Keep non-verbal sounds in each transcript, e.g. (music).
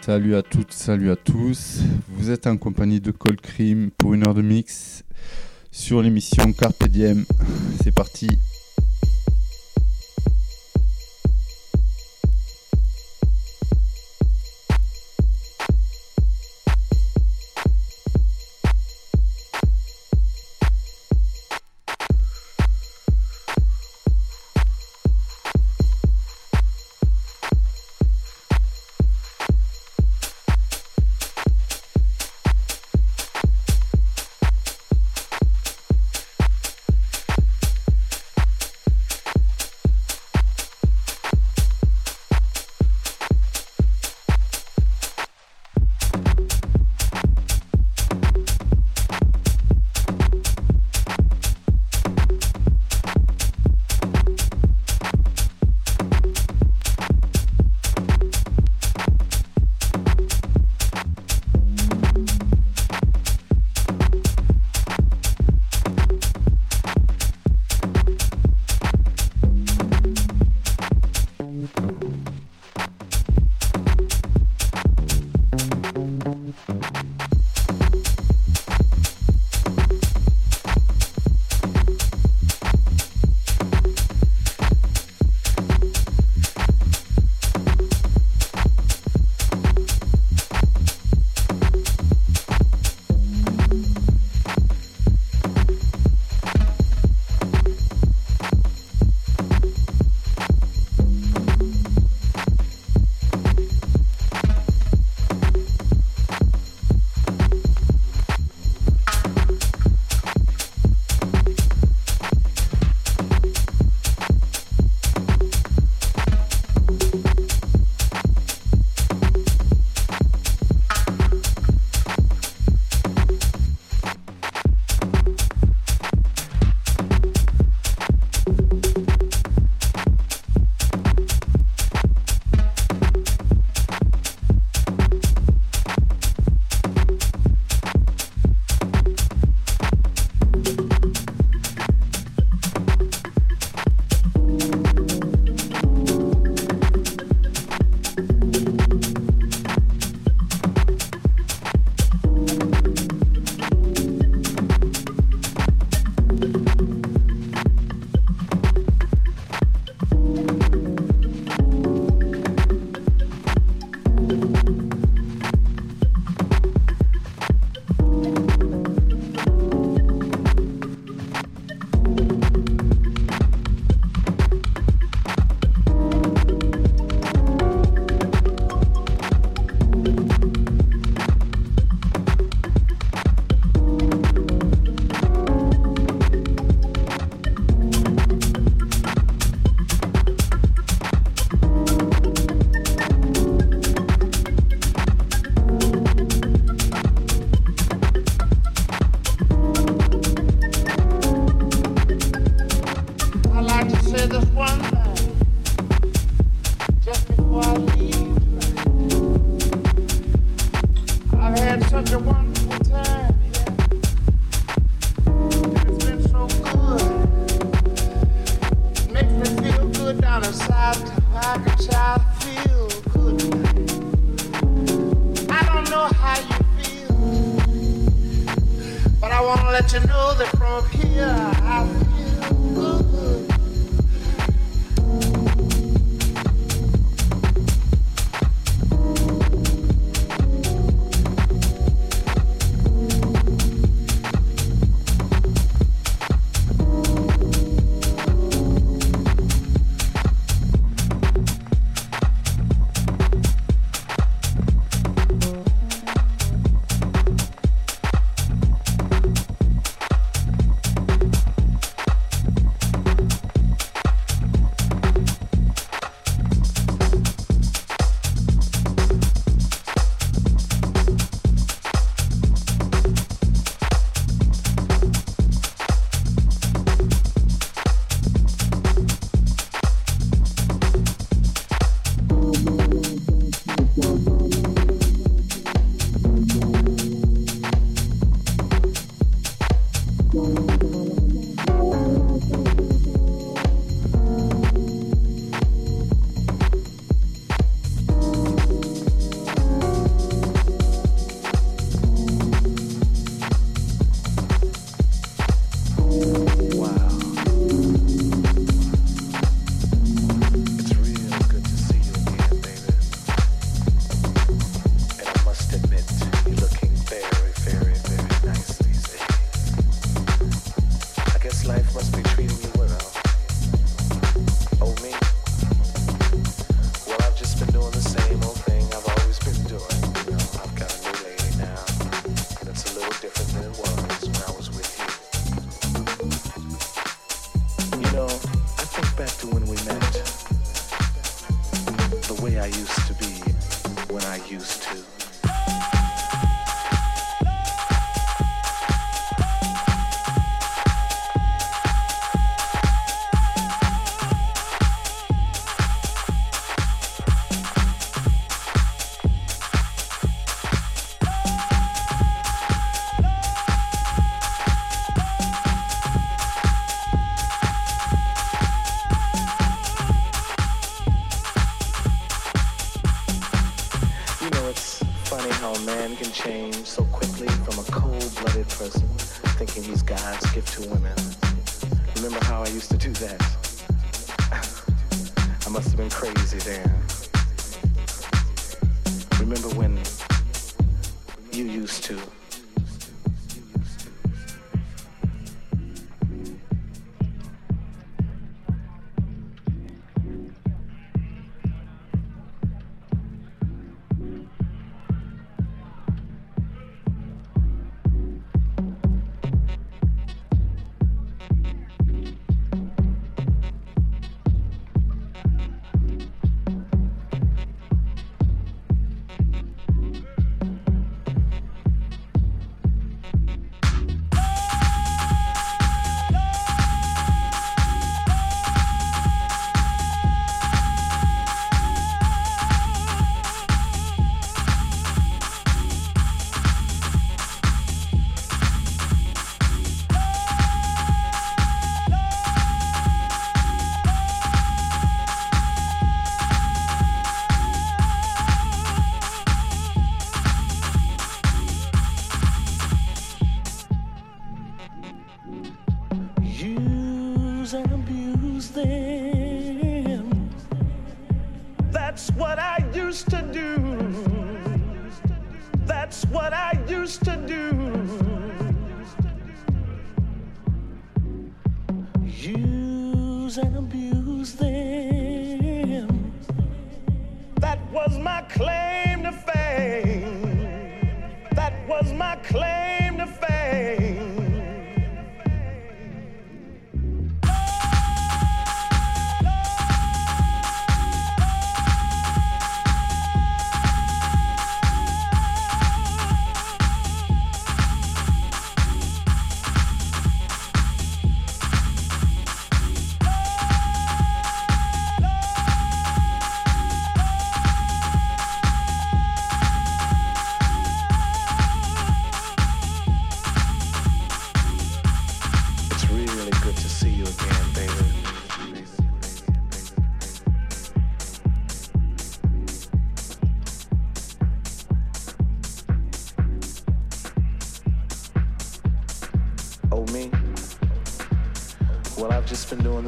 Salut à toutes, salut à tous. Vous êtes en compagnie de Cold Cream pour une heure de mix sur l'émission Carpe Diem. C'est parti.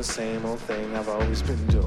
Same old thing I've always been doing.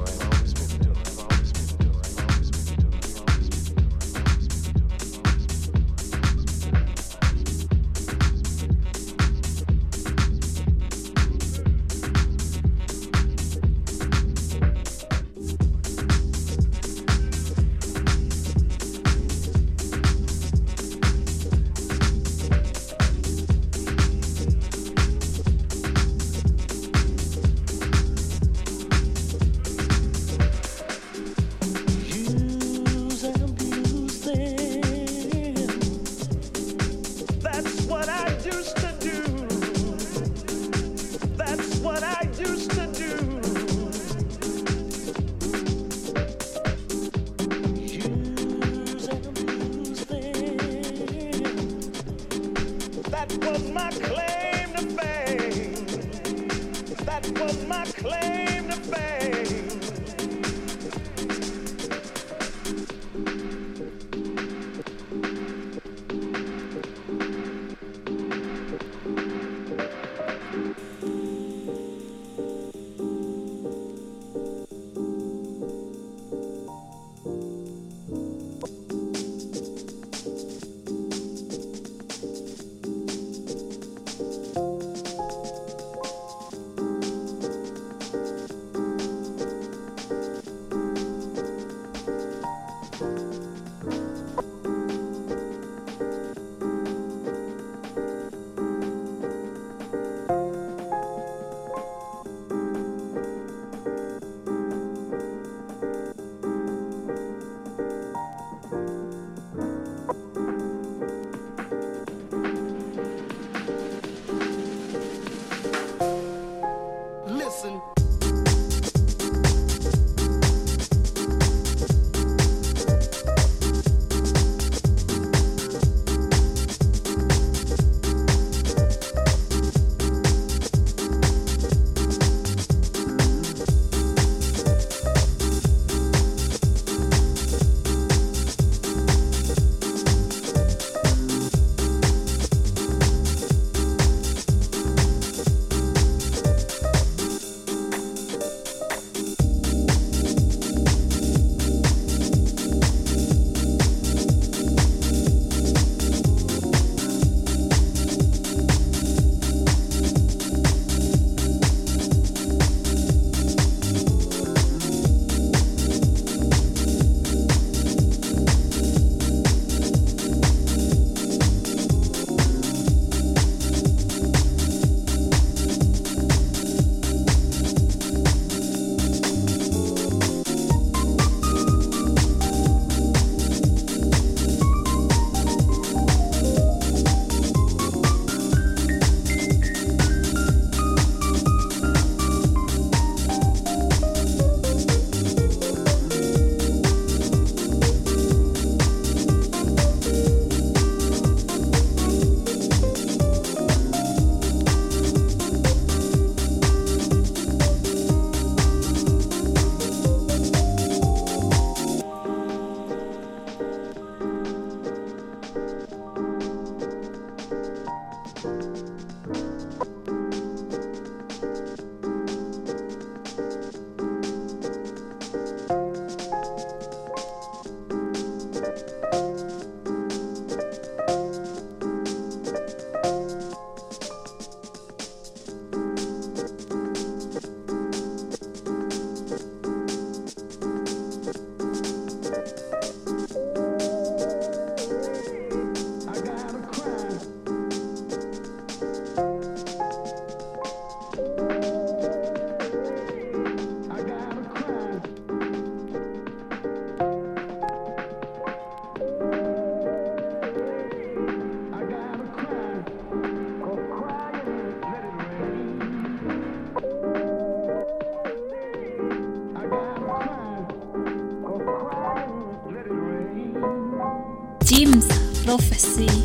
Prophecy.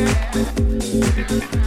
Yeah.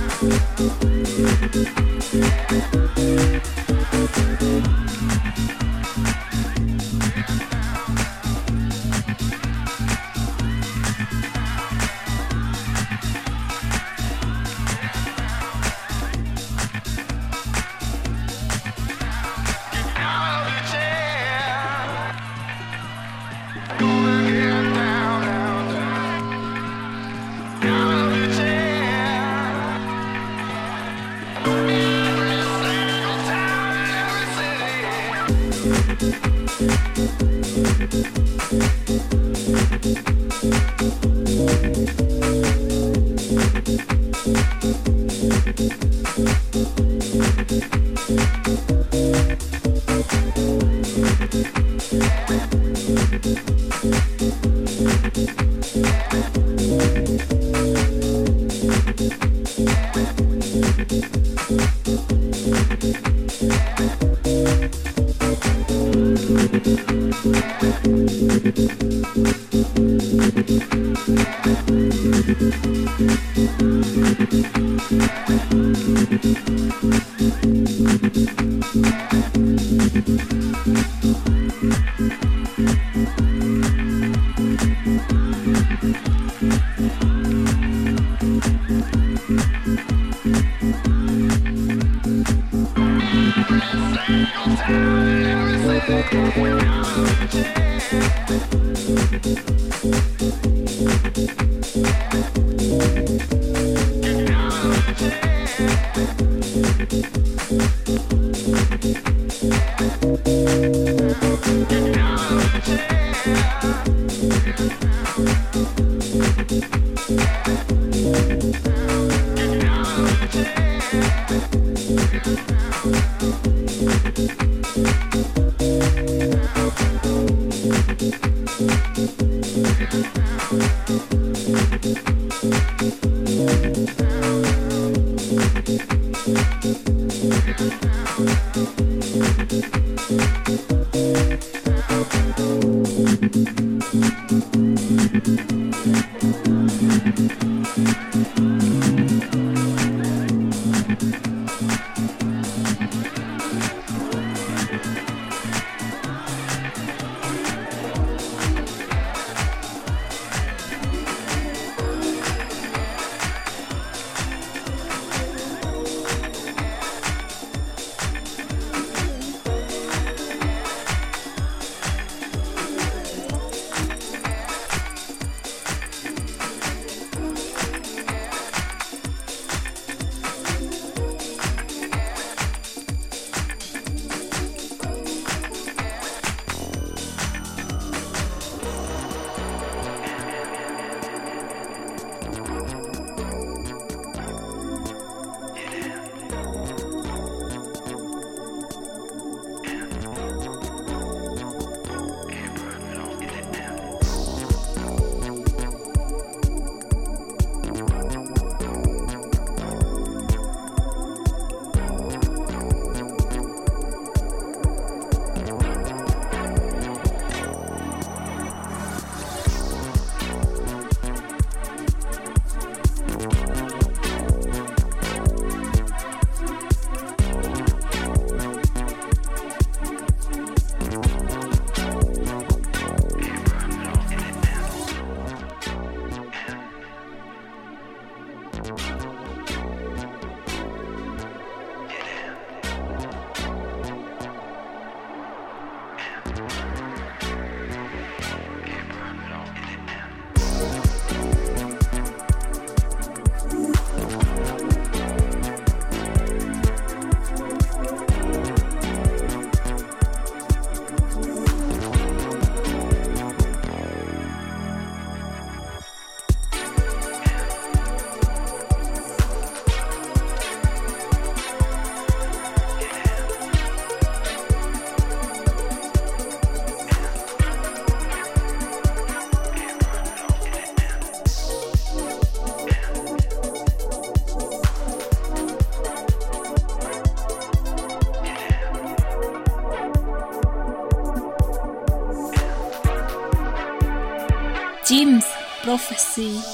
Prophecy.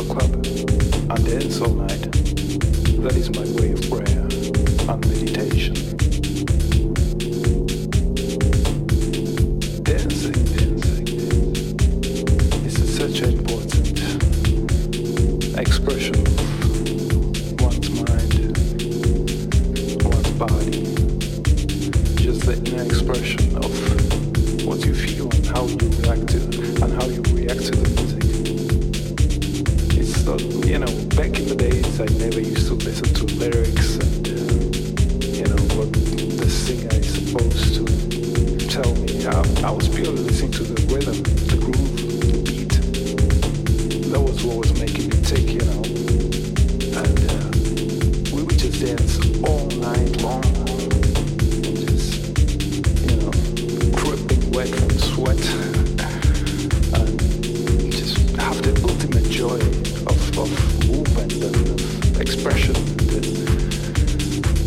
a club and dance all night. That is my way of prayer and meditation. Dancing, dancing is such an important expression of mind, body, just the inner expression of what you feel and how you react to and how you react to the you know, back in the days, I never used to listen to lyrics and, uh, you know, what the singer is supposed to tell me. I, I was purely listening to the rhythm, the groove, the beat. That was what was making me tick, you know. And uh, we would just dance all night long. Just, you know, dripping wet from sweat. (laughs) and just have the ultimate joy of movement and expression.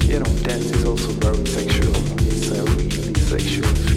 you know, dance is also very sexual. It's a really sexual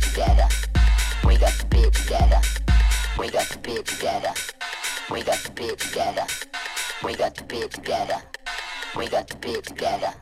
together. We got the be together. We got the beat together. We got the beat together. We got the beat together. We got the together.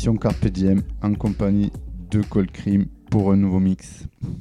Carpe Diem en compagnie de Cold Cream pour un nouveau mix.